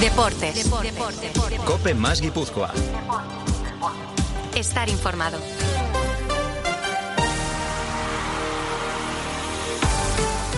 Deportes. Cope más Guipúzcoa. Estar informado.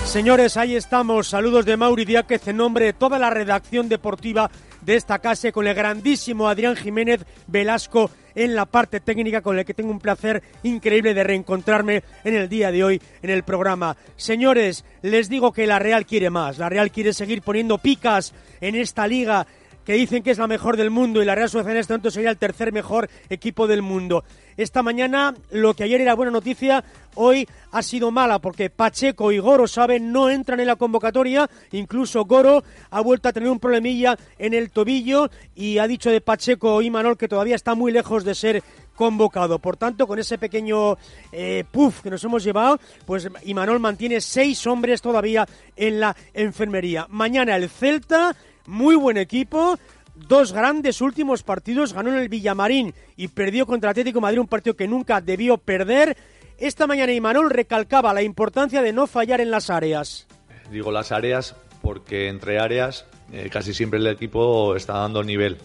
Señores, ahí estamos. Saludos de Mauri Diáquez en nombre de toda la redacción deportiva de esta casa con el grandísimo Adrián Jiménez Velasco en la parte técnica con el que tengo un placer increíble de reencontrarme en el día de hoy en el programa. Señores, les digo que la Real quiere más. La Real quiere seguir poniendo picas en esta liga que dicen que es la mejor del mundo y la Real Sociedad en este momento sería el tercer mejor equipo del mundo. Esta mañana lo que ayer era buena noticia, hoy ha sido mala porque Pacheco y Goro, saben, no entran en la convocatoria. Incluso Goro ha vuelto a tener un problemilla en el tobillo y ha dicho de Pacheco y Manol que todavía está muy lejos de ser convocado. Por tanto, con ese pequeño eh, puff que nos hemos llevado, pues Imanol mantiene seis hombres todavía en la enfermería. Mañana el Celta, muy buen equipo, dos grandes últimos partidos, ganó en el Villamarín y perdió contra Atlético Madrid, un partido que nunca debió perder. Esta mañana Imanol recalcaba la importancia de no fallar en las áreas. Digo las áreas porque entre áreas eh, casi siempre el equipo está dando nivel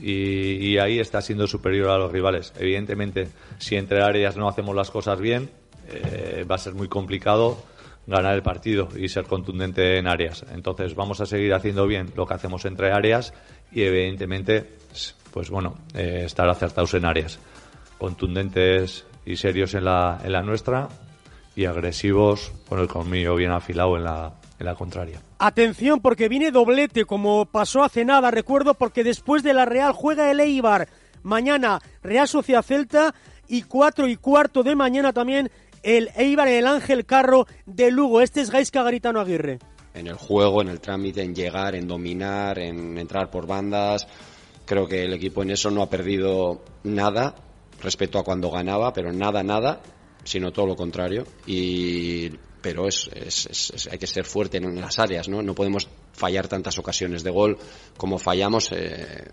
y, y, ahí está siendo superior a los rivales. Evidentemente, si entre áreas no hacemos las cosas bien, eh, va a ser muy complicado ganar el partido y ser contundente en áreas. Entonces vamos a seguir haciendo bien lo que hacemos entre áreas y evidentemente, pues bueno, eh, estar acertados en áreas, contundentes y serios en la, en la nuestra y agresivos con el colmillo bien afilado en la, en la contraria. Atención porque viene doblete como pasó hace nada, recuerdo porque después de la Real juega el Eibar. Mañana Real Sociedad Celta y cuatro y cuarto de mañana también el Eibar el Ángel Carro de Lugo. Este es Gaisca Garitano Aguirre. En el juego, en el trámite, en llegar, en dominar, en entrar por bandas. Creo que el equipo en eso no ha perdido nada respecto a cuando ganaba, pero nada, nada, sino todo lo contrario. Y pero es, es, es, hay que ser fuerte en las áreas, ¿no? No podemos fallar tantas ocasiones de gol como fallamos eh,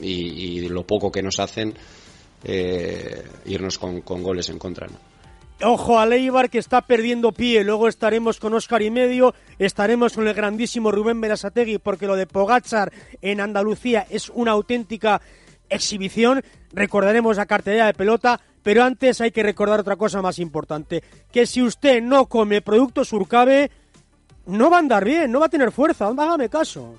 y, lo poco que nos hacen eh, irnos con, goles en contra. Ojo a Leibar que está perdiendo pie. Luego estaremos con Oscar y medio, estaremos con el grandísimo Rubén Berasategui, porque lo de Pogachar en Andalucía es una auténtica exhibición. Recordaremos la cartera de pelota, pero antes hay que recordar otra cosa más importante, que si usted no come productos Urcabe, no va a andar bien, no va a tener fuerza, hágame caso.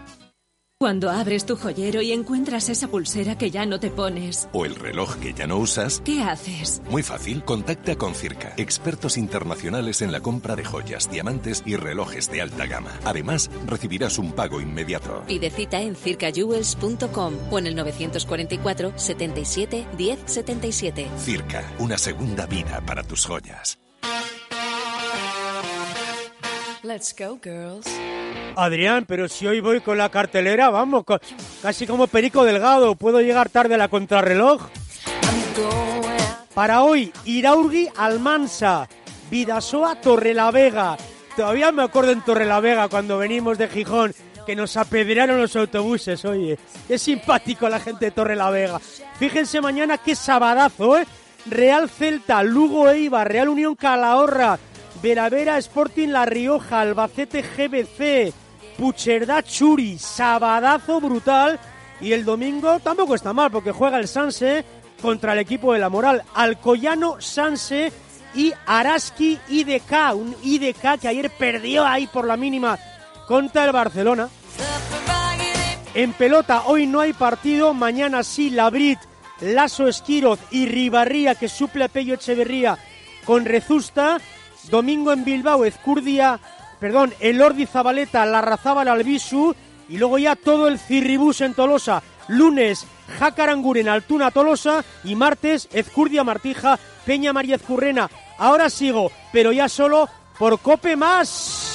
Cuando abres tu joyero y encuentras esa pulsera que ya no te pones. O el reloj que ya no usas. ¿Qué haces? Muy fácil, contacta con Circa, expertos internacionales en la compra de joyas, diamantes y relojes de alta gama. Además, recibirás un pago inmediato. Pide cita en circajewels.com o en el 944 77 10 77. Circa, una segunda vida para tus joyas. Let's go, girls. Adrián, pero si hoy voy con la cartelera, vamos, casi como Perico Delgado, puedo llegar tarde a la contrarreloj. Para hoy, Iraurgi Almansa, Vidasoa Torrelavega. Todavía me acuerdo en Torrelavega cuando venimos de Gijón que nos apedrearon los autobuses, oye. Qué simpático la gente de Torrelavega. Fíjense mañana qué sabadazo, ¿eh? Real Celta, Lugo Eibar, Real Unión Calahorra, Veravera Sporting La Rioja, Albacete GBC, Pucherdá Churi, sabadazo brutal. Y el domingo tampoco está mal porque juega el Sanse contra el equipo de la Moral. Alcoyano, Sanse y Araski IDK, un IDK que ayer perdió ahí por la mínima contra el Barcelona. En pelota, hoy no hay partido, mañana sí, Labrit, Lasso Esquiroz y Ribarría, que suple a Pello Echeverría con Rezusta. Domingo en Bilbao, Ezcurdia, perdón, Elordi Zabaleta, Larrazábal Albisu. Y luego ya todo el Cirribus en Tolosa. Lunes, Jacaranguren, Altuna, Tolosa. Y martes, Ezcurdia, Martija, Peña María Ezcurrena. Ahora sigo, pero ya solo por Cope Más.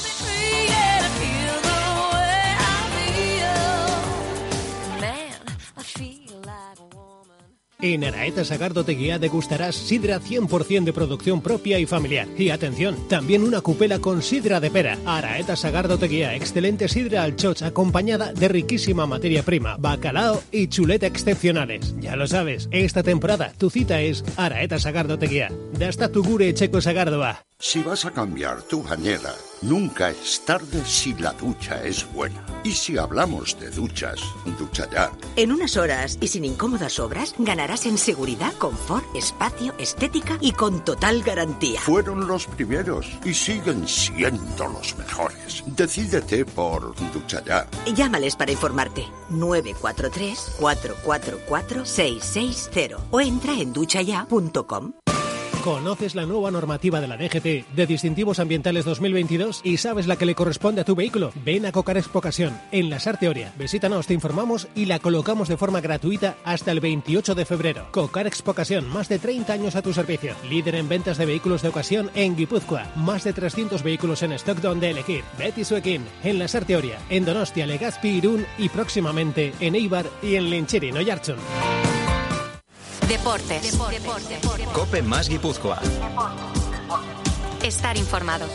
En Araeta Sagardo Teguía degustarás sidra 100% de producción propia y familiar. Y atención, también una cupela con sidra de pera. Araeta Sagardo Teguía, excelente sidra al choch acompañada de riquísima materia prima, bacalao y chuleta excepcionales. Ya lo sabes, esta temporada tu cita es Araeta Sagardo Teguía. hasta tu gure checo Sagardoa. Si vas a cambiar tu bañera, nunca es tarde si la ducha es buena. Y si hablamos de duchas, ducha ya. En unas horas y sin incómodas obras, ganarás en seguridad, confort, espacio, estética y con total garantía. Fueron los primeros y siguen siendo los mejores. Decídete por ducha ya. Llámales para informarte. 943-444-660 o entra en duchaya.com. ¿Conoces la nueva normativa de la DGT de distintivos ambientales 2022 y sabes la que le corresponde a tu vehículo? Ven a Cocar Ocasión en la Sarteoria. Visítanos, te informamos y la colocamos de forma gratuita hasta el 28 de febrero. Cocar Ocasión, más de 30 años a tu servicio. Líder en ventas de vehículos de ocasión en Guipúzcoa. Más de 300 vehículos en stock donde elegir. Betty Suekin en la Sarteoria, en Donostia, Legazpi, Irún y próximamente en Eibar y en Lencheri, Noyarchon. Deportes. Cope más Guipúzcoa. Estar informado.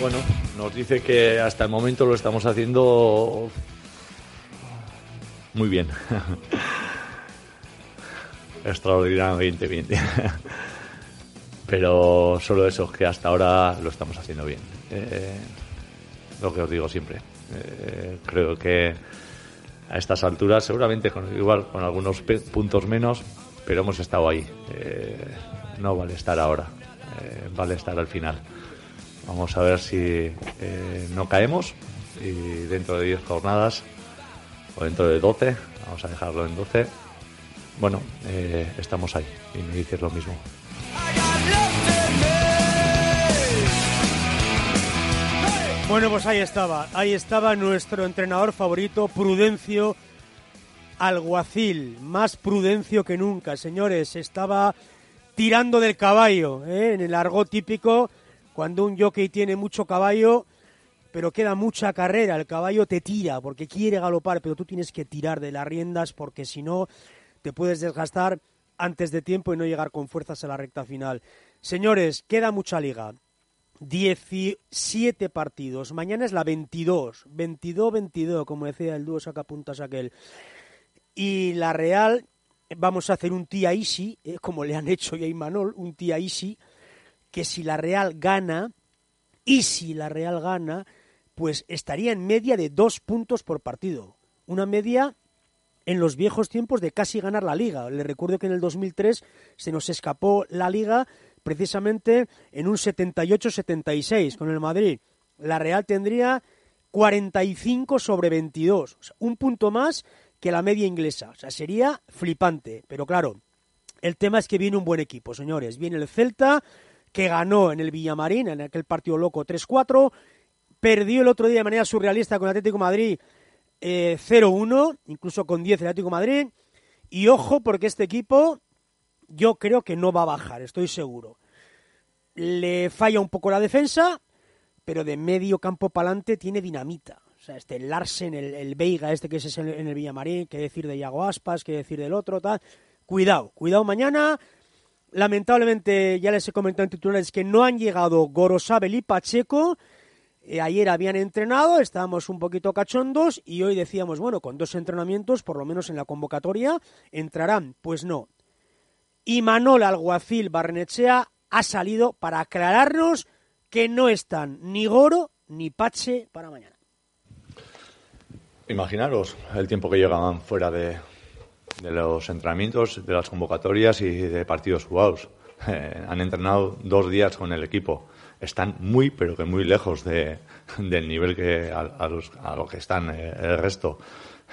Bueno, nos dice que hasta el momento lo estamos haciendo muy bien. extraordinariamente bien. Pero solo eso, que hasta ahora lo estamos haciendo bien. Eh, lo que os digo siempre. Eh, creo que a estas alturas, seguramente con algunos puntos menos, pero hemos estado ahí. Eh, no vale estar ahora, vale estar al final. Vamos a ver si no caemos y dentro de 10 jornadas o dentro de 12, vamos a dejarlo en 12, bueno, eh, estamos ahí y me dices lo mismo. Bueno, pues ahí estaba, ahí estaba nuestro entrenador favorito, Prudencio Alguacil, más prudencio que nunca, señores, estaba tirando del caballo, ¿eh? en el argot típico, cuando un jockey tiene mucho caballo, pero queda mucha carrera, el caballo te tira porque quiere galopar, pero tú tienes que tirar de las riendas porque si no te puedes desgastar antes de tiempo y no llegar con fuerzas a la recta final. Señores, queda mucha liga. 17 partidos. Mañana es la 22. 22-22, como decía el dúo sacapuntas aquel. Y la Real, vamos a hacer un tía easy, eh, como le han hecho ya a Imanol, un tía easy, que si la Real gana, y si la Real gana, pues estaría en media de dos puntos por partido. Una media en los viejos tiempos de casi ganar la liga. Le recuerdo que en el 2003 se nos escapó la liga precisamente en un 78-76 con el Madrid. La Real tendría 45 sobre 22, un punto más que la media inglesa. O sea, sería flipante. Pero claro, el tema es que viene un buen equipo, señores. Viene el Celta, que ganó en el Villamarín, en aquel partido loco 3-4. Perdió el otro día de manera surrealista con el Atlético Madrid 0-1, eh, incluso con 10 el Atlético Madrid. Y ojo, porque este equipo yo creo que no va a bajar, estoy seguro. Le falla un poco la defensa, pero de medio campo para adelante tiene dinamita. O sea, este Larsen, el, el Veiga, este que es en el Villamarín, qué decir de Iago Aspas, qué decir del otro, tal. Cuidado, cuidado mañana. Lamentablemente, ya les he comentado en titulares que no han llegado Gorosabel y Pacheco. Eh, ayer habían entrenado, estábamos un poquito cachondos y hoy decíamos, bueno, con dos entrenamientos, por lo menos en la convocatoria, entrarán. Pues no. Y Manol Alguacil Barnechea ha salido para aclararnos que no están ni Goro ni Pache para mañana. Imaginaros el tiempo que llegaban fuera de, de los entrenamientos, de las convocatorias y de partidos jugados. Eh, han entrenado dos días con el equipo. Están muy, pero que muy lejos de, del nivel que a, los, a lo que están eh, el resto.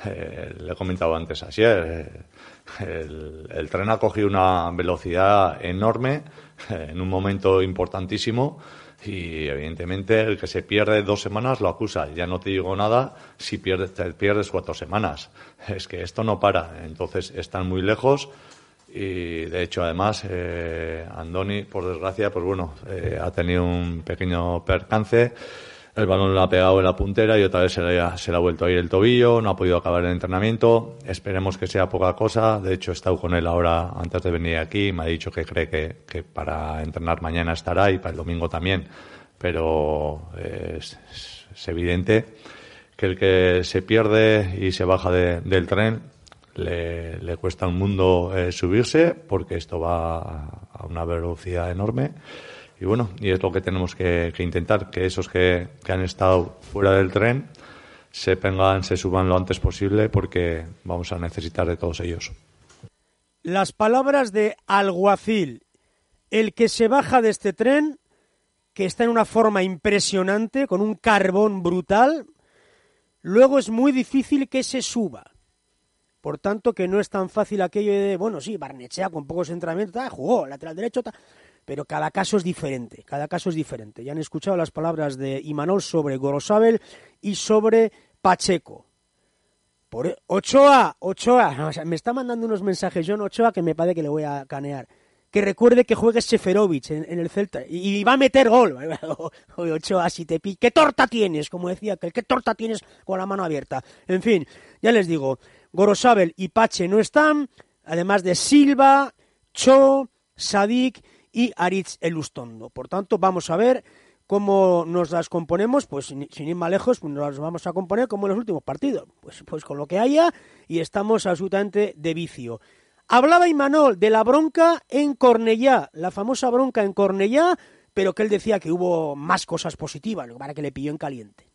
Eh, le he comentado antes ayer. El, el, tren ha cogido una velocidad enorme en un momento importantísimo y evidentemente el que se pierde dos semanas lo acusa. Ya no te digo nada si pierdes, te pierdes cuatro semanas. Es que esto no para. Entonces están muy lejos y de hecho además eh, Andoni, por desgracia, pues bueno, eh, ha tenido un pequeño percance el balón lo ha pegado en la puntera y otra vez se le, ha, se le ha vuelto a ir el tobillo, no ha podido acabar el entrenamiento. Esperemos que sea poca cosa. De hecho, he estado con él ahora antes de venir aquí. Me ha dicho que cree que, para entrenar mañana estará y para el domingo también. Pero es, evidente que el que se pierde y se baja del tren le, cuesta un mundo eh, subirse porque esto va a una velocidad enorme y bueno, y es lo que tenemos que, intentar, que esos que, han estado fuera del tren se vengan, se suban lo antes posible porque vamos a necesitar de todos ellos. Las palabras de Alguacil, el que se baja de este tren, que está en una forma impresionante, con un carbón brutal, luego es muy difícil que se suba. Por tanto, que no es tan fácil aquello de, bueno, sí, Barnechea con pocos entrenamientos, jugó lateral derecho, pero cada caso es diferente, cada caso es diferente. Ya han escuchado las palabras de Imanol sobre Gorosabel y sobre Pacheco. Por Ochoa, Ochoa, me está mandando unos mensajes John Ochoa que me parece que le voy a canear. Que recuerde que juegue Seferovic en, el Celta y, va a meter gol. Ochoa, si te pi... ¿Qué torta tienes? Como decía que ¿qué torta tienes con la mano abierta? En fin, ya les digo, Gorosabel y Pache no están, además de Silva, Cho, Sadik y Aritz Elustondo. Por tanto, vamos a ver cómo nos las componemos, pues sin, ir más lejos, pues nos las vamos a componer como en los últimos partidos, pues, pues con lo que haya y estamos absolutamente de vicio. Hablaba Imanol de la bronca en Cornellá, la famosa bronca en Cornellá, pero que él decía que hubo más cosas positivas, para que le pilló en caliente.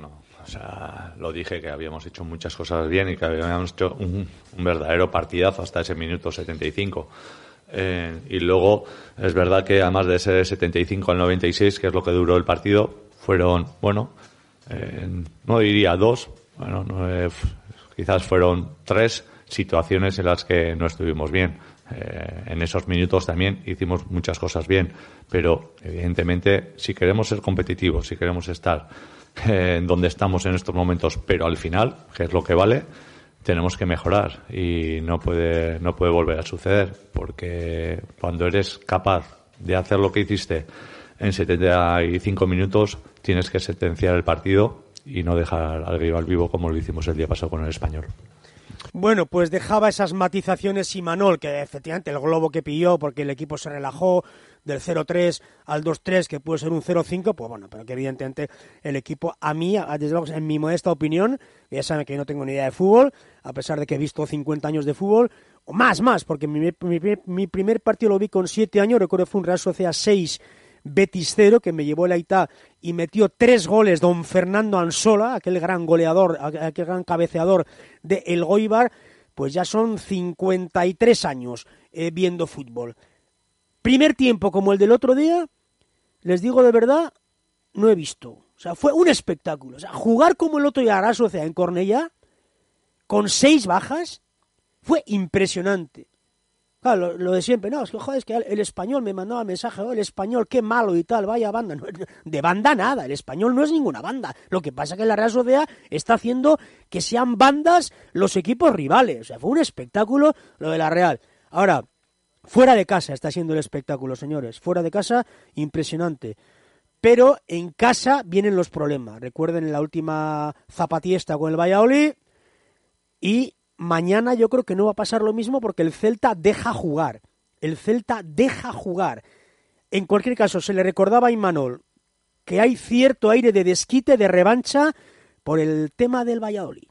No, o sea, lo dije que habíamos hecho muchas cosas bien y que habíamos hecho un, verdadero partidazo hasta ese minuto 75 eh, y luego es verdad que además de ese 75 al 96, que es lo que duró el partido, fueron, bueno, eh, no diría dos, bueno, quizás fueron tres situaciones en las que no estuvimos bien. Eh, en esos minutos también hicimos muchas cosas bien, pero evidentemente si queremos ser competitivos, si queremos estar en donde estamos en estos momentos, pero al final, que es lo que vale, tenemos que mejorar y no puede, no puede volver a suceder porque cuando eres capaz de hacer lo que hiciste en 75 minutos tienes que sentenciar el partido y no dejar al rival vivo como lo hicimos el día pasado con el español. Bueno, pues dejaba esas matizaciones Manol que efectivamente el globo que pilló porque el equipo se relajó, del 0-3 al 2-3, que puede ser un 0-5, pues bueno, pero que evidentemente el equipo, a mí, desde luego, en mi modesta opinión, ya saben que yo no tengo ni idea de fútbol, a pesar de que he visto 50 años de fútbol, o más, más, porque mi, primer partido lo vi con 7 años, recuerdo fue un Real Sociedad 6, Betis 0, que me llevó el Aitá y metió tres goles don Fernando Ansola, aquel gran goleador, aquel gran cabeceador de El Goibar, pues ya son 53 años eh, viendo fútbol. Primer tiempo como el del otro día, les digo de verdad, no he visto. O sea, fue un espectáculo. O sea, jugar como el otro día a en Cornellá, con seis bajas, fue impresionante. Claro, lo, de siempre, no, es que joder, es que el, español me mandaba mensaje, oh, el español, qué malo y tal, vaya banda. de banda nada, el español no es ninguna banda. Lo que pasa es que la Real Sociedad está haciendo que sean bandas los equipos rivales. O sea, fue un espectáculo lo de la Real. Ahora, Fuera de casa está siendo el espectáculo, señores. Fuera de casa, impresionante. Pero en casa vienen los problemas. Recuerden la última zapatiesta con el Valladolid. Y mañana yo creo que no va a pasar lo mismo porque el Celta deja jugar. El Celta deja jugar. En cualquier caso, se le recordaba a Imanol que hay cierto aire de desquite, de revancha por el tema del Valladolid.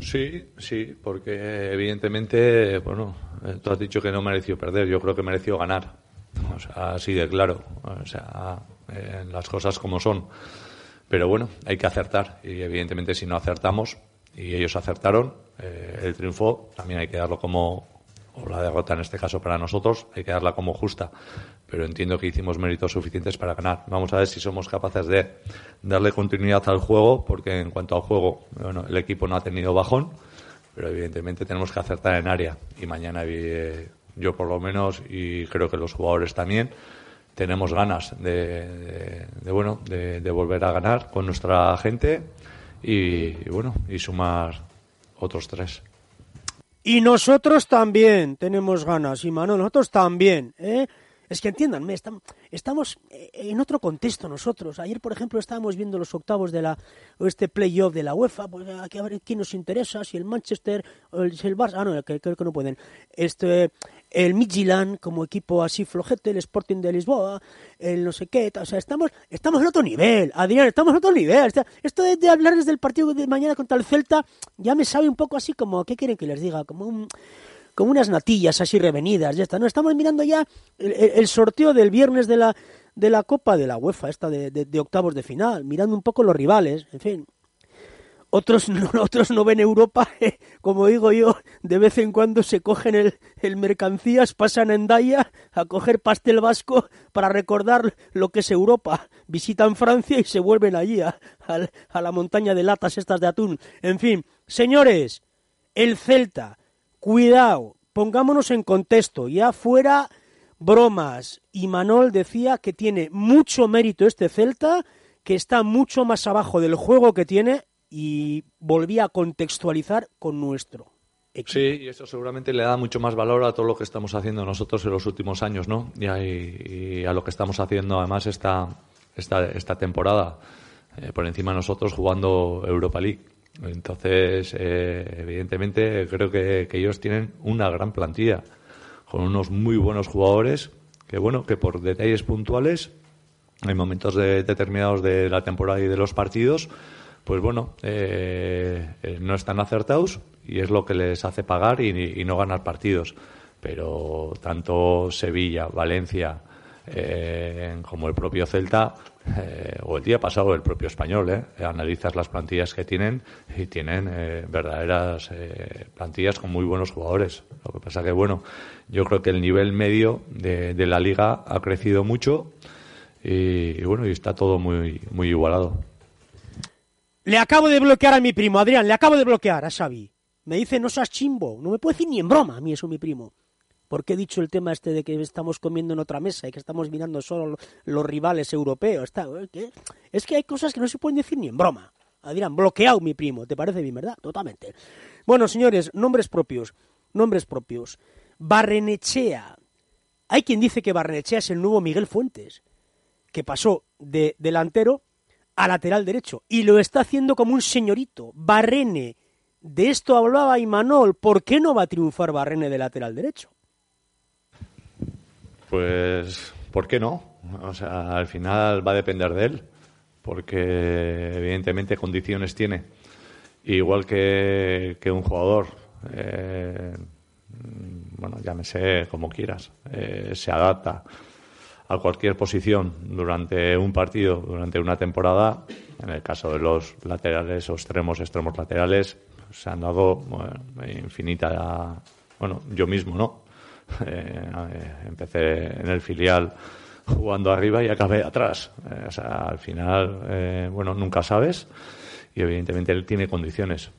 Sí, sí, porque evidentemente, bueno, tú has dicho que no mereció perder, yo creo que mereció ganar. Así de claro. O sea, las cosas como son. pero bueno, hay que acertar y evidentemente si no acertamos y ellos acertaron, eh, el triunfo también hay que darlo como, o la derrota en este caso para nosotros, hay que darla como justa. Pero entiendo que hicimos méritos suficientes para ganar. Vamos a ver si somos capaces de darle continuidad al juego, porque en cuanto al juego, bueno, el equipo no ha tenido bajón, pero evidentemente tenemos que acertar en área. Y mañana eh, yo por lo menos, y creo que los jugadores también, tenemos ganas de, bueno, de, volver a ganar con nuestra gente y, y bueno, y sumar otros tres. Y nosotros también tenemos ganas, y Manuel, nosotros también, ¿eh? Es que entiéndanme, estamos en otro contexto nosotros. Ayer, por ejemplo, estábamos viendo los octavos de la este playoff de la UEFA, pues aquí a ver quién nos interesa, si el Manchester o el, Barça, ah no, creo que no pueden. Este el Midtjylland como equipo así flojete, el Sporting de Lisboa, el no sé qué, o sea, estamos, estamos en otro nivel, Adrián, estamos en otro nivel. Esto de, hablarles del partido de mañana contra el Celta ya me sabe un poco así como, ¿qué quieren que les diga? Como como unas natillas así revenidas, ya está. No, estamos mirando ya el, sorteo del viernes de la, de la Copa de la UEFA, esta de, de octavos de final, mirando un poco los rivales, en fin otros no, otros no ven Europa, como digo yo, de vez en cuando se cogen el, mercancías, pasan en Daya a coger pastel vasco para recordar lo que es Europa, visitan Francia y se vuelven allí a, a la montaña de latas estas de atún. En fin, señores, el Celta, cuidado, pongámonos en contexto, ya fuera bromas, y Manol decía que tiene mucho mérito este Celta, que está mucho más abajo del juego que tiene y volvía a contextualizar con nuestro. Sí, y eso seguramente le da mucho más valor a todo lo que estamos haciendo nosotros en los últimos años, ¿no? Y a, lo que estamos haciendo además esta, esta, esta temporada, eh, por encima de nosotros jugando Europa League. Entonces, eh, evidentemente, creo que, ellos tienen una gran plantilla, con unos muy buenos jugadores, que bueno, que por detalles puntuales, en momentos determinados de la temporada y de los partidos, pues bueno, eh, eh, no están acertados y es lo que les hace pagar y, no ganar partidos. Pero tanto Sevilla, Valencia, eh, como el propio Celta, o el día pasado el propio español, analizas las plantillas que tienen y tienen verdaderas plantillas con muy buenos jugadores. Lo que pasa que, bueno, yo creo que el nivel medio de, la liga ha crecido mucho y, y bueno, y está todo muy, muy igualado. Le acabo de bloquear a mi primo, Adrián, le acabo de bloquear a Xavi. Me dice, no seas chimbo, no me puede decir ni en broma a mí eso mi primo. Porque he dicho el tema este de que estamos comiendo en otra mesa y que estamos mirando solo los rivales europeos? Está, ¿qué? Es que hay cosas que no se pueden decir ni en broma. Adrián, bloqueado mi primo, ¿te parece bien, verdad? Totalmente. Bueno, señores, nombres propios, nombres propios. Barrenechea. Hay quien dice que Barrenechea es el nuevo Miguel Fuentes, que pasó de delantero a lateral derecho y lo está haciendo como un señorito. Barrene, de esto hablaba Imanol, ¿por qué no va a triunfar Barrene de lateral derecho? Pues, ¿por qué no? O sea, al final va a depender de él, porque evidentemente condiciones tiene. Igual que, un jugador, eh, bueno, llámese como quieras, eh, se adapta a cualquier posición durante un partido, durante una temporada. En el caso de los laterales o extremos, extremos laterales, se han dado infinita. Bueno, yo mismo, ¿no? Eh, empecé en el filial jugando arriba y acabé atrás. Eh, o sea, al final, eh, bueno, nunca sabes y evidentemente él tiene condiciones,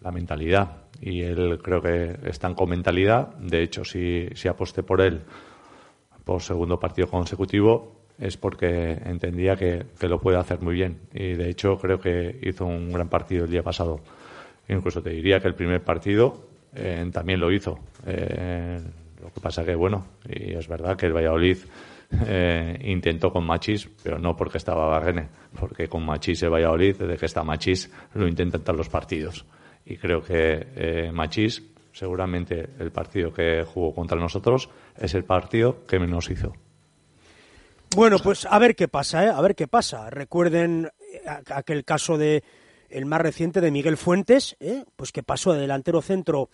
la mentalidad y él creo que está con mentalidad. De hecho, si, si aposté por él por segundo partido consecutivo es porque entendía que, lo puede hacer muy bien. Y de hecho creo que hizo un gran partido el día pasado. Incluso te diría que el primer partido eh, también lo hizo. Eh, lo que pasa que, bueno, y es verdad que el Valladolid eh, intentó con Machis, pero no porque estaba Barrene, porque con Machis el Valladolid, desde que está Machis, lo intenta en todos los partidos. Y creo que Machis seguramente el partido que jugó contra nosotros es el partido que menos hizo. Bueno, pues a ver qué pasa, ¿eh? A ver qué pasa. Recuerden eh, aquel caso de el más reciente de Miguel Fuentes, ¿eh? pues que pasó de delantero centro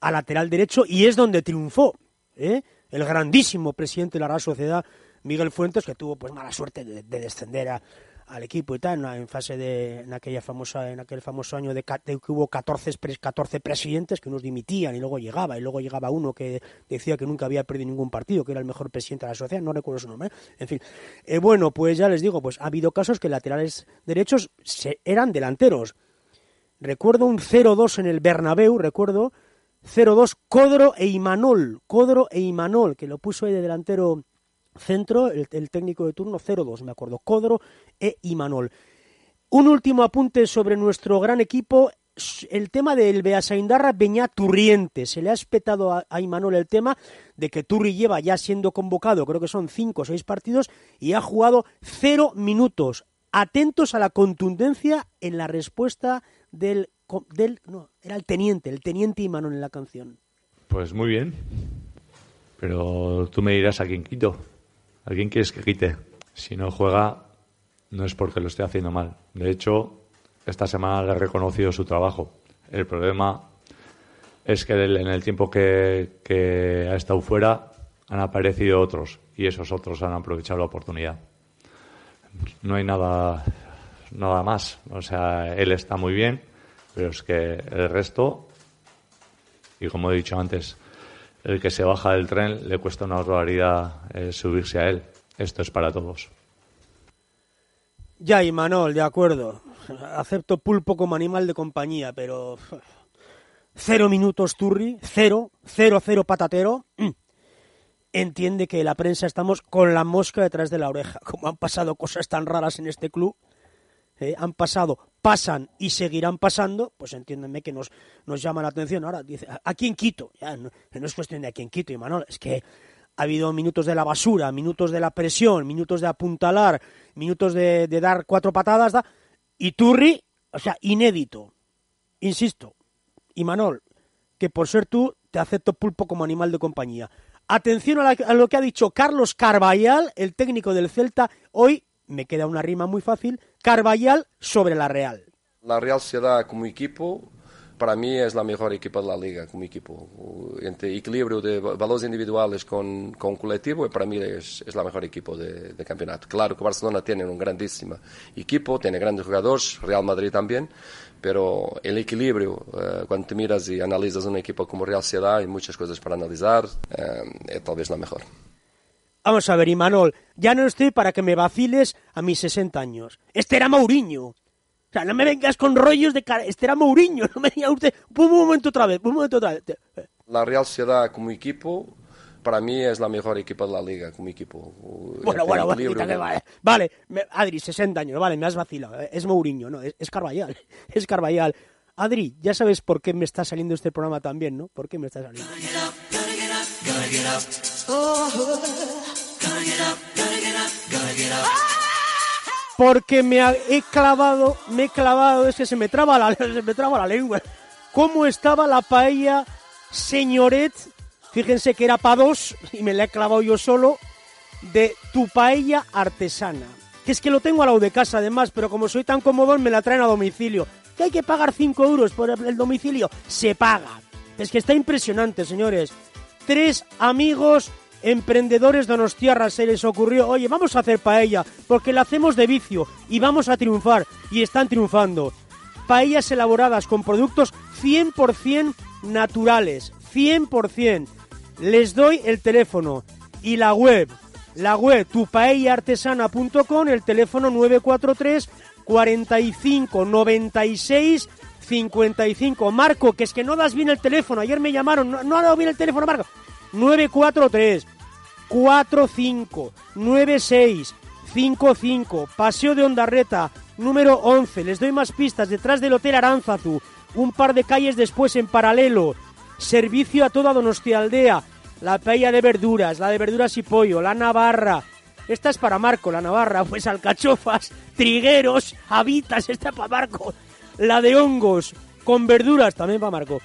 a lateral derecho y es donde triunfó, ¿eh? El grandísimo presidente de la Real Sociedad, Miguel Fuentes, que tuvo pues mala suerte de, descender a, al equipo y tal, en fase de, en aquella famosa, en aquel famoso año de, que hubo 14, 14 presidentes que unos dimitían y luego llegaba, y luego llegaba uno que decía que nunca había perdido ningún partido, que era el mejor presidente de la sociedad, no recuerdo su nombre, en fin. Eh, bueno, pues ya les digo, pues ha habido casos que laterales derechos se, eran delanteros. Recuerdo un 0-2 en el Bernabéu, recuerdo, 0-2 Codro e Imanol, Codro e Imanol, que lo puso ahí de delantero centro, el, técnico de turno 0-2, me acuerdo, Codro e Imanol. Un último apunte sobre nuestro gran equipo, el tema del Beasaindarra Beñá Turriente. Se le ha espetado a, Imanol el tema de que Turri lleva ya siendo convocado, creo que son 5 o 6 partidos, y ha jugado 0 minutos. Atentos a la contundencia en la respuesta del, del no, era el teniente, el teniente Imanol en la canción. Pues muy bien. Pero tú me dirás a quién quito. ¿A quién quieres que quite? Si no juega, no es porque lo esté haciendo mal. De hecho, esta semana le he reconocido su trabajo. El problema es que en el tiempo que, que ha estado fuera han aparecido otros y esos otros han aprovechado la oportunidad. No hay nada, nada más. O sea, él está muy bien, pero es que el resto, y como he dicho antes, el que se baja del tren le cuesta una barbaridad eh, subirse a él. Esto es para todos. Ya, y Manol, de acuerdo. Acepto pulpo como animal de compañía, pero. Cero minutos Turri, cero, cero, cero patatero. Entiende que la prensa estamos con la mosca detrás de la oreja. Como han pasado cosas tan raras en este club, eh, han pasado, pasan y seguirán pasando, pues entiéndenme que nos, nos llama la atención. Ahora dice, aquí en Quito, ya no, es cuestión de aquí en Quito, y Manuel, es que ha habido minutos de la basura, minutos de la presión, minutos de apuntalar, minutos de, dar cuatro patadas, y Turri, o sea, inédito, insisto, y Manol, que por ser tú te acepto pulpo como animal de compañía. Atención a, a, lo que ha dicho Carlos Carballal, el técnico del Celta, hoy me queda una rima muy fácil, Carvallal sobre la Real. La Real Sociedad como equipo, para mí es la mejor equipo de la liga como equipo. Entre equilibrio de valores individuales con, con colectivo, para mí es, es la mejor equipo de, campeonato. Claro que Barcelona tiene un grandísimo equipo, tiene grandes jugadores, Real Madrid también, pero el equilibrio, eh, cuando te miras y analizas un equipo como Real Sociedad, hay muchas cosas para analizar, eh, es tal vez la mejor. Vamos a ver, Imanol, ya no estoy para que me vaciles a mis 60 años. Este era Mourinho. O sea, no me vengas con rollos de cara. Este era Mourinho, no me diga usted. Un momento otra vez, un momento otra vez. La Real Sociedad como equipo, para mí es la mejor equipo de la liga como equipo. Bueno, bueno, bueno, vale. Vale, Adri, 60 años, vale, me has vacilado. Eh, es Mourinho, no, es, es Carvallal. Es Carvallal. Adri, ya sabes por qué me está saliendo este programa también, ¿no? ¿Por qué me está saliendo? Porque me he clavado, me he clavado, es que se me traba la, se me traba la lengua. ¿Cómo estaba la paella señoret? Fíjense que era para dos y me la he clavado yo solo de tu paella artesana. Que es que lo tengo al lado de casa además, pero como soy tan cómodo me la traen a domicilio. Que hay que pagar 5 euros por el domicilio. Se paga. Es que está impresionante, señores. Tres amigos emprendedores donostiarra se les ocurrió, oye, vamos a hacer paella, porque la hacemos de vicio y vamos a triunfar, y están triunfando. Paellas elaboradas con productos 100% naturales, 100%. Les doy el teléfono y la web, la web tupaellaartesana.com, el teléfono 943 45 96 55. Marco, que es que no das bien el teléfono. Ayer me llamaron, no, ha dado bien el teléfono, Marco. 943 45 96 55 Paseo de Ondarreta número 11 les doy más pistas. Detrás del Hotel Aránzazu un par de calles después en paralelo. Servicio a toda Donostia Aldea. La paella de verduras la de verduras y pollo la Navarra. Esta es para Marco la Navarra. Pues alcachofas trigueros habitas esta es para Marco la de hongos con verduras también para Marco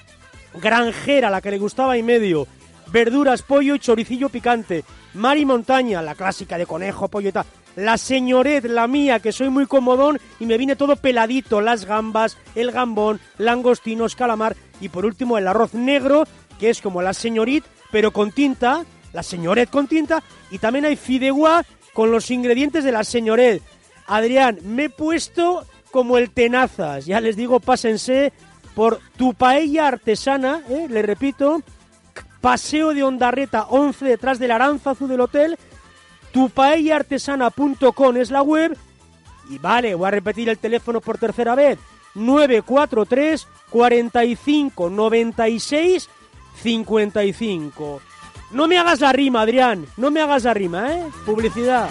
granjera la que le gustaba y medio verduras, pollo y choricillo picante. Mar y montaña, la clásica de conejo, pollo y tal. La señoret, la mía, que soy muy comodón y me viene todo peladito. Las gambas, el gambón, langostinos, calamar y por último el arroz negro, que es como la señorit, pero con tinta. La señoret con tinta y también hay fideuá con los ingredientes de la señoret. Adrián, me he puesto como el tenazas. Ya les digo, pásense por tu paella artesana, ¿eh? le repito, Paseo de Ondarreta 11 detrás del Aranzazu del hotel. Tupaellaartesana.com es la web. Y vale, voy a repetir el teléfono por tercera vez. 943 45 96 55. No me hagas la rima, Adrián. No me hagas la rima, ¿eh? Publicidad.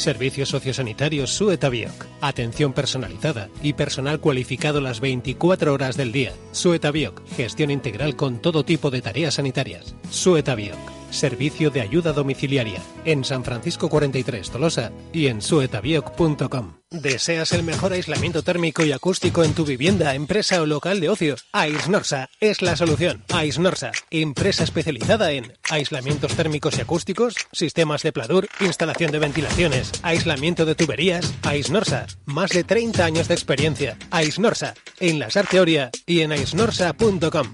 Servicios sociosanitarios Suetabioc. Atención personalizada y personal cualificado las 24 horas del día. Suetabioc. Gestión integral con todo tipo de tareas sanitarias. Suetabioc. Servicio de ayuda domiciliaria. En San Francisco 43 Tolosa y en suetabioc.com. ¿Deseas el mejor aislamiento térmico y acústico en tu vivienda, empresa o local de ocio? Aisnorsa es la solución. Aisnorsa, empresa especializada en aislamientos térmicos y acústicos, sistemas de pladur, instalación de ventilaciones, aislamiento de tuberías. Aisnorsa, más de 30 años de experiencia. Aisnorsa, en la Sarteoria y en aisnorsa.com.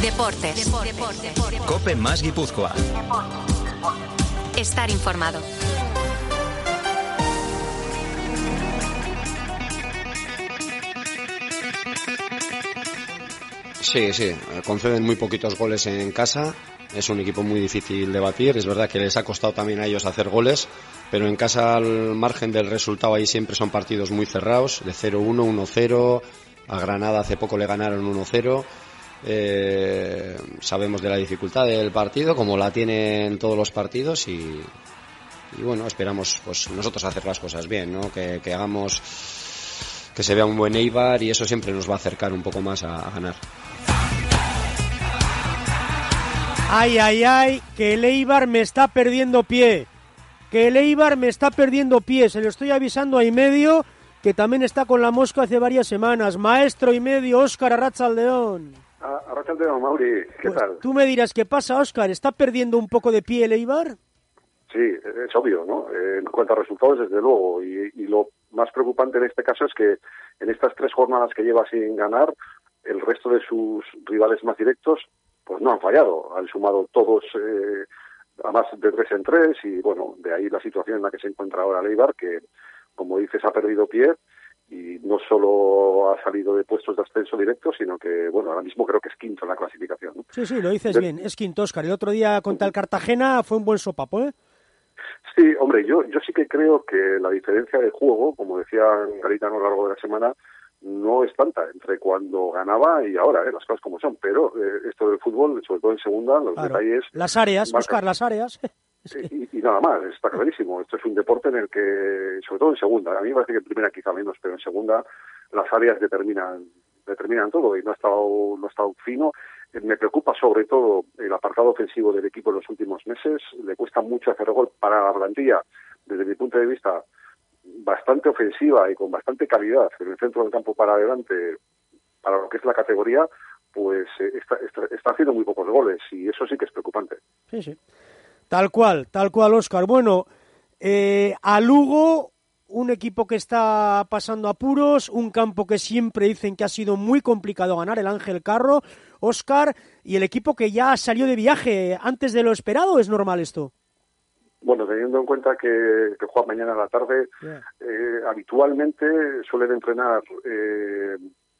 Deportes. Cope más Guipúzcoa. Estar informado. Sí, sí, conceden muy poquitos goles en casa. Es un equipo muy difícil de batir. Es verdad que les ha costado también a ellos hacer goles, pero en casa al margen del resultado ahí siempre son partidos muy cerrados, de 0-1, 1-0. A Granada hace poco le ganaron 1-0. Eh, sabemos de la dificultad del partido, como la tienen todos los partidos y, y bueno, esperamos pues nosotros hacer las cosas bien, ¿no? Que, que hagamos que se vea un buen Eibar y eso siempre nos va a acercar un poco más a, a ganar. Ay, ay, ay, que el Eibar me está perdiendo pie. Que el Eibar me está perdiendo pie. Se lo estoy avisando a medio, que también está con la mosca hace varias semanas. Maestro y medio, Óscar Arrachaldeón. Arrachaldeón, Mauri, ¿qué Pues tal? tú me dirás, ¿qué pasa, Óscar? ¿Está perdiendo un poco de pie el Eibar? Sí, es obvio, ¿no? Eh, en cuanto a resultados, desde luego. Y, y lo más preocupante en este caso es que en estas tres jornadas que lleva sin ganar, el resto de sus rivales más directos pues no han fallado. Han sumado todos eh, a más de tres en tres y, bueno, de ahí la situación en la que se encuentra ahora Leibar, que, como dices, ha perdido pie y no solo ha salido de puestos de ascenso directo, sino que, bueno, ahora mismo creo que es quinto en la clasificación. ¿no? Sí, sí, lo dices De- bien. Es quinto, Óscar. El otro día contra el Cartagena fue un buen sopapo, ¿eh? Sí, hombre, yo, yo sí que creo que la diferencia de juego, como decía Garita a lo largo de la semana, no es tanta entre cuando ganaba y ahora, ¿eh? las cosas como son. Pero eh, esto del fútbol, sobre todo en segunda, los Claro. detalles... Las áreas, marcan. Óscar, las áreas. Y, y nada más, está clarísimo. Esto es un deporte en el que, sobre todo en segunda, a mí me parece que en primera quizá menos, pero en segunda las áreas determinan determinan todo y no ha estado, no ha estado fino. Eh, Me preocupa sobre todo el apartado ofensivo del equipo en los últimos meses. Le cuesta mucho hacer gol para la plantilla, desde mi punto de vista, bastante ofensiva y con bastante calidad en el centro del campo para adelante, para lo que es la categoría, pues eh, está, está, está haciendo muy pocos goles y eso sí que es preocupante. Sí, sí. Tal cual, tal cual, Óscar. Bueno, eh, a Lugo, un equipo que está pasando apuros, un campo que siempre dicen que ha sido muy complicado ganar, el Ángel Carro, Óscar, y el equipo que ya salió de viaje antes de lo esperado, ¿es normal esto? Bueno, teniendo en cuenta que, que juega mañana a la tarde, eh, habitualmente suelen entrenar eh,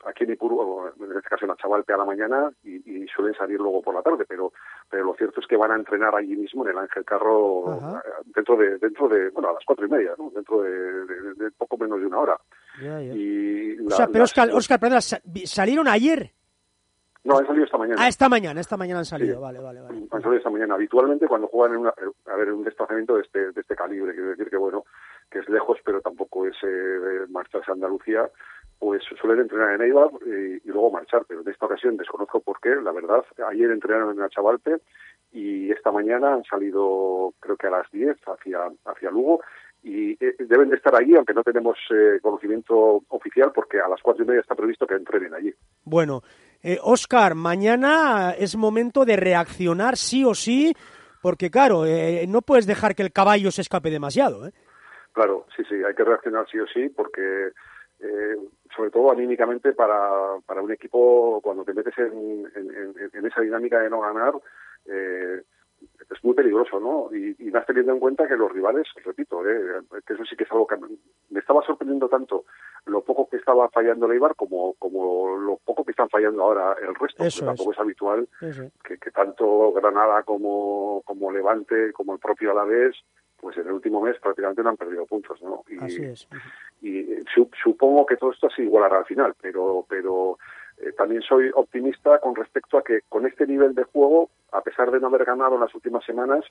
aquí en Ipuru, o en este caso en Achavalpe a la mañana y, y suelen salir luego por la tarde, pero pero lo cierto es que van a entrenar allí mismo en el Ángel Carro Ajá. dentro de dentro de bueno a las cuatro y media, ¿no? dentro de, de- de poco menos de una hora. Y O la- sea, pero las- perdona, sa- vi- salieron ayer. no han salido esta mañana. Ah, esta mañana, esta mañana han salido, Sí. vale, vale, vale. han salido esta mañana. Habitualmente cuando juegan en una, a ver, en un desplazamiento de este, de este calibre, quiero decir que bueno, que es lejos, pero tampoco es eh, marcharse a Andalucía, pues suelen entrenar en Eibar y, y luego marchar, pero en esta ocasión desconozco por qué, la verdad, ayer entrenaron en Achavalpe y esta mañana han salido creo que a las 10 hacia, hacia Lugo y eh, deben de estar allí, aunque no tenemos eh, conocimiento oficial, porque a las cuatro y media está previsto que entrenen allí. Bueno, eh, Óscar, mañana es momento de reaccionar sí o sí, porque claro, eh, no puedes dejar que el caballo se escape demasiado, ¿eh? Claro, sí, sí, hay que reaccionar sí o sí porque, eh, sobre todo anímicamente para, para un equipo, cuando te metes en, en- esa dinámica de no ganar, eh, es muy peligroso, ¿no? Y, y más teniendo en cuenta que los rivales, repito, ¿eh? que eso sí que es algo que me estaba sorprendiendo tanto lo poco que estaba fallando Leibar como, como lo poco que están fallando ahora el resto. Eso tampoco es. habitual que, que tanto Granada como, como Levante, como el propio Alavés, pues en el último mes prácticamente no han perdido puntos, ¿no? Y, Así es. y eh, su- supongo que todo esto se igualará al final, pero, pero eh, también soy optimista con respecto a que con este nivel de juego, a pesar de no haber ganado en las últimas semanas,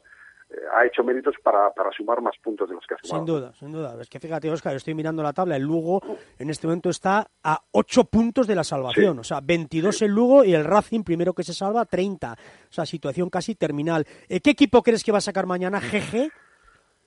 eh, ha hecho méritos para, para sumar más puntos de los que ha sumado. Sin duda, sin duda. Es que fíjate, Oscar, estoy mirando la tabla. El Lugo en este momento está a 8 puntos de la salvación. Sí. O sea, 22 el Lugo y el Racing, primero que se salva, 30. O sea, situación casi terminal. ¿Qué equipo crees que va a sacar mañana? ¿GG?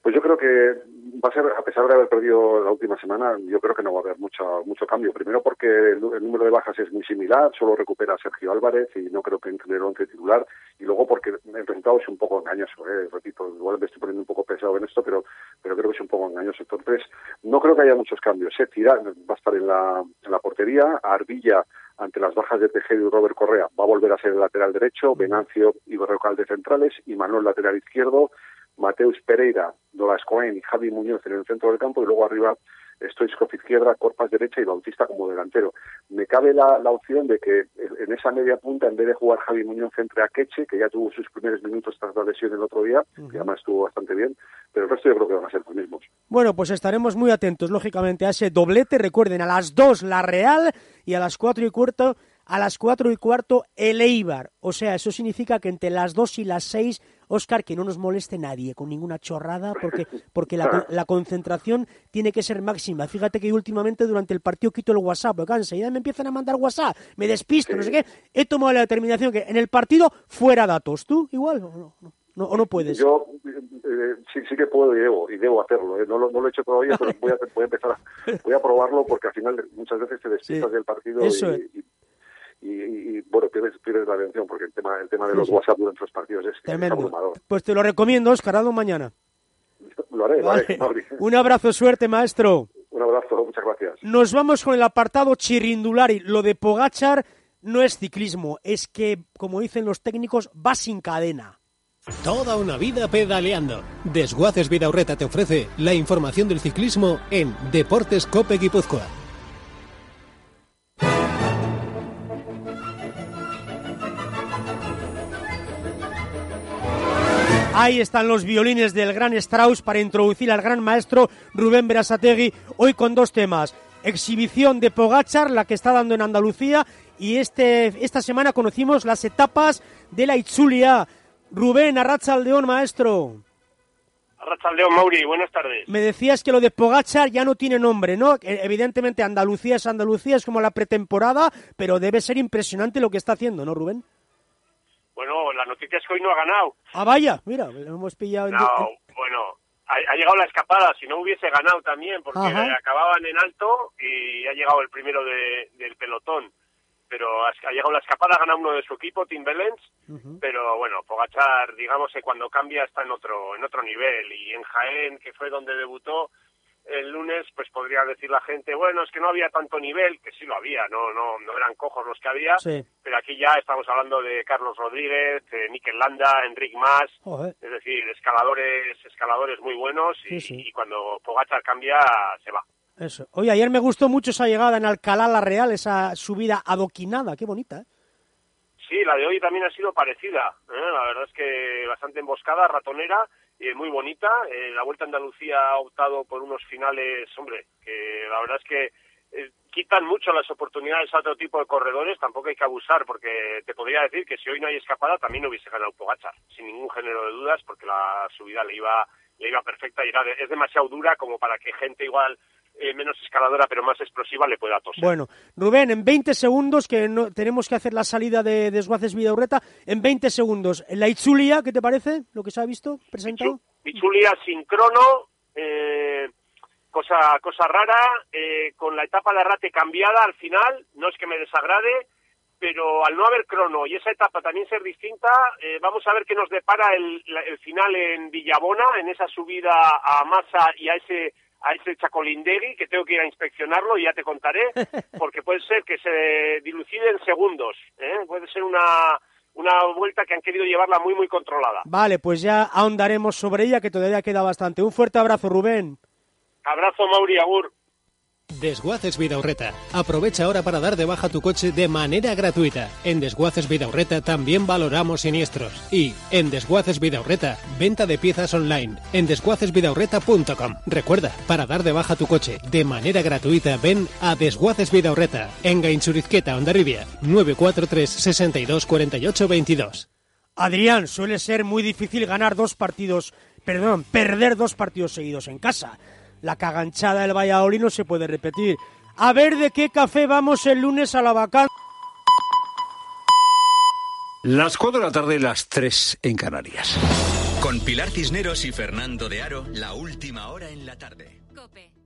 Pues yo creo que va a ser, a pesar de haber perdido la última semana, yo creo que no va a haber mucho, mucho cambio. Primero porque el, el número de bajas es muy similar, solo recupera a Sergio Álvarez y no creo que entre en el once titular. Y luego porque el resultado es un poco engañoso, ¿eh? repito, igual me estoy poniendo un poco pesado en esto, pero, pero creo que es un poco engañoso. Entonces, no creo que haya muchos cambios. ¿eh? Tirán va a estar en la, en la portería, Arbilla ante las bajas de Tejero y Robert Correa va a volver a ser el lateral derecho, Venancio y Berrocal de centrales y Manuel lateral izquierdo, Mateus Pereira, Dolas Cohen y Javi Muñoz en el centro del campo y luego arriba Stoichkov izquierda, Corpas derecha y Bautista como delantero. Me cabe la, la opción de que en esa media punta, en vez de jugar Javi Muñoz entre Akeche, que ya tuvo sus primeros minutos tras la lesión el otro día, que además estuvo bastante bien, pero el resto yo creo que van a ser los mismos. Bueno, pues estaremos muy atentos, lógicamente, a ese doblete. Recuerden, a las 2 la Real y a las 4 y cuarto, a las 4 y cuarto el Eibar. O sea, eso significa que entre las 2 y las 6, Oscar, que no nos moleste nadie con ninguna chorrada, porque, porque la, la concentración tiene que ser máxima. Fíjate que yo últimamente durante el partido quito el WhatsApp, porque enseguida me empiezan a mandar WhatsApp, me despisto, no sé qué. He tomado la determinación que en el partido fuera datos. ¿Tú igual o no? no, no, o no puedes? Yo eh, sí, sí que puedo y debo, y debo hacerlo. ¿eh? No, lo, no lo he hecho todavía, pero voy a, voy a empezar a, voy a probarlo porque al final muchas veces te despistas Sí. del partido Eso y, es. y, y- y, bueno, pierdes, pierdes la atención porque el tema, el tema de Sí, los sí. WhatsApp durante los partidos es, es Tremendo. abrumador. Pues te lo recomiendo, Oscar, hazlo mañana. Lo haré, lo haré, Vale. Un abrazo, suerte, maestro. Un abrazo, muchas gracias. Nos vamos con el apartado chirrindulari. Lo de Pogachar no es ciclismo, es que, como dicen los técnicos, va sin cadena. Toda una vida pedaleando. Desguaces Vidaurreta te ofrece la información del ciclismo en Deportes Cope Guipúzcoa. Ahí están los violines del gran Strauss para introducir al gran maestro Rubén Berasategui, hoy con dos temas. Exhibición de Pogachar, la que está dando en Andalucía, y este, esta semana conocimos las etapas de la Itzulia. Rubén, Arracha Aldeón, maestro. Arrachaldeón Mauri, buenas tardes. Me decías que lo de Pogachar ya no tiene nombre, ¿no? E- Evidentemente Andalucía es Andalucía, es como la pretemporada, pero debe ser impresionante lo que está haciendo, ¿no, Rubén? Bueno, la noticia es que hoy no ha ganado. Ah, vaya, mira, lo hemos pillado en... No, bueno, ha, ha llegado la escapada, si no hubiese ganado también, porque Ajá. acababan en alto y ha llegado el primero de- del pelotón. Pero ha, ha llegado la escapada, ha ganado uno de su equipo, Tim Bellens, pero bueno, Pogachar, digamos que cuando cambia está en otro, en otro nivel. Y en Jaén, que fue donde debutó el lunes, pues podría decir la gente, bueno, es que no había tanto nivel, que sí lo había, no, no, no eran cojos los que había, Sí. pero aquí ya estamos hablando de Carlos Rodríguez, de Mikel Landa, Enric Mas, Joder. es decir, escaladores, escaladores muy buenos y, Sí, sí. y cuando Pogachar cambia se va. Eso. Oye, ayer me gustó mucho esa llegada en Alcalá la Real, esa subida adoquinada, qué bonita, ¿eh? Sí, la de hoy también ha sido parecida. ¿eh? La verdad es que bastante emboscada, ratonera, y muy bonita. Eh, la Vuelta a Andalucía ha optado por unos finales, hombre, que la verdad es que eh, quitan mucho las oportunidades a otro tipo de corredores. Tampoco hay que abusar, porque te podría decir que si hoy no hay escapada, también no hubiese ganado Pogachar, sin ningún género de dudas, porque la subida le iba, le iba perfecta y era de- es demasiado dura como para que gente igual eh, menos escaladora pero más explosiva le pueda toser. Bueno, Rubén, en 20 segundos, que no, tenemos que hacer la salida de Desguaces Vidaurreta, en 20 segundos, la Itzulia, ¿qué te parece? Lo que se ha visto presentado. Pichulia sin crono, eh, cosa, cosa rara, eh, con la etapa de Arrate cambiada al final, no es que me desagrade, pero al no haber crono y esa etapa también ser distinta, eh, vamos a ver qué nos depara el, el final en Villabona, en esa subida a Massa y a ese a ese Chacolindegui, que tengo que ir a inspeccionarlo y ya te contaré, porque puede ser que se dilucide en segundos, ¿eh? puede ser una, una vuelta que han querido llevarla muy, muy controlada. Vale, pues ya ahondaremos sobre ella, que todavía queda bastante. Un fuerte abrazo, Rubén. Abrazo, Mauri Agur. Desguaces Vidaurreta. Aprovecha ahora para dar de baja tu coche de manera gratuita. En Desguaces Vidaurreta también valoramos siniestros. Y en Desguaces Vidaurreta, venta de piezas online en desguacesvidaurreta.com. Recuerda, para dar de baja tu coche de manera gratuita, ven a Desguaces Vidaurreta en Gainchurizqueta, Ondarribia, 943 62 48 22. Adrián, suele ser muy difícil ganar dos partidos, perdón, perder dos partidos seguidos en casa. La caganchada del Valladolid no se puede repetir. A ver de qué café vamos el lunes a la vacante. Las 4 de la tarde, las 3 en Canarias. Con Pilar Cisneros y Fernando de Aro, la última hora en la tarde. Cope.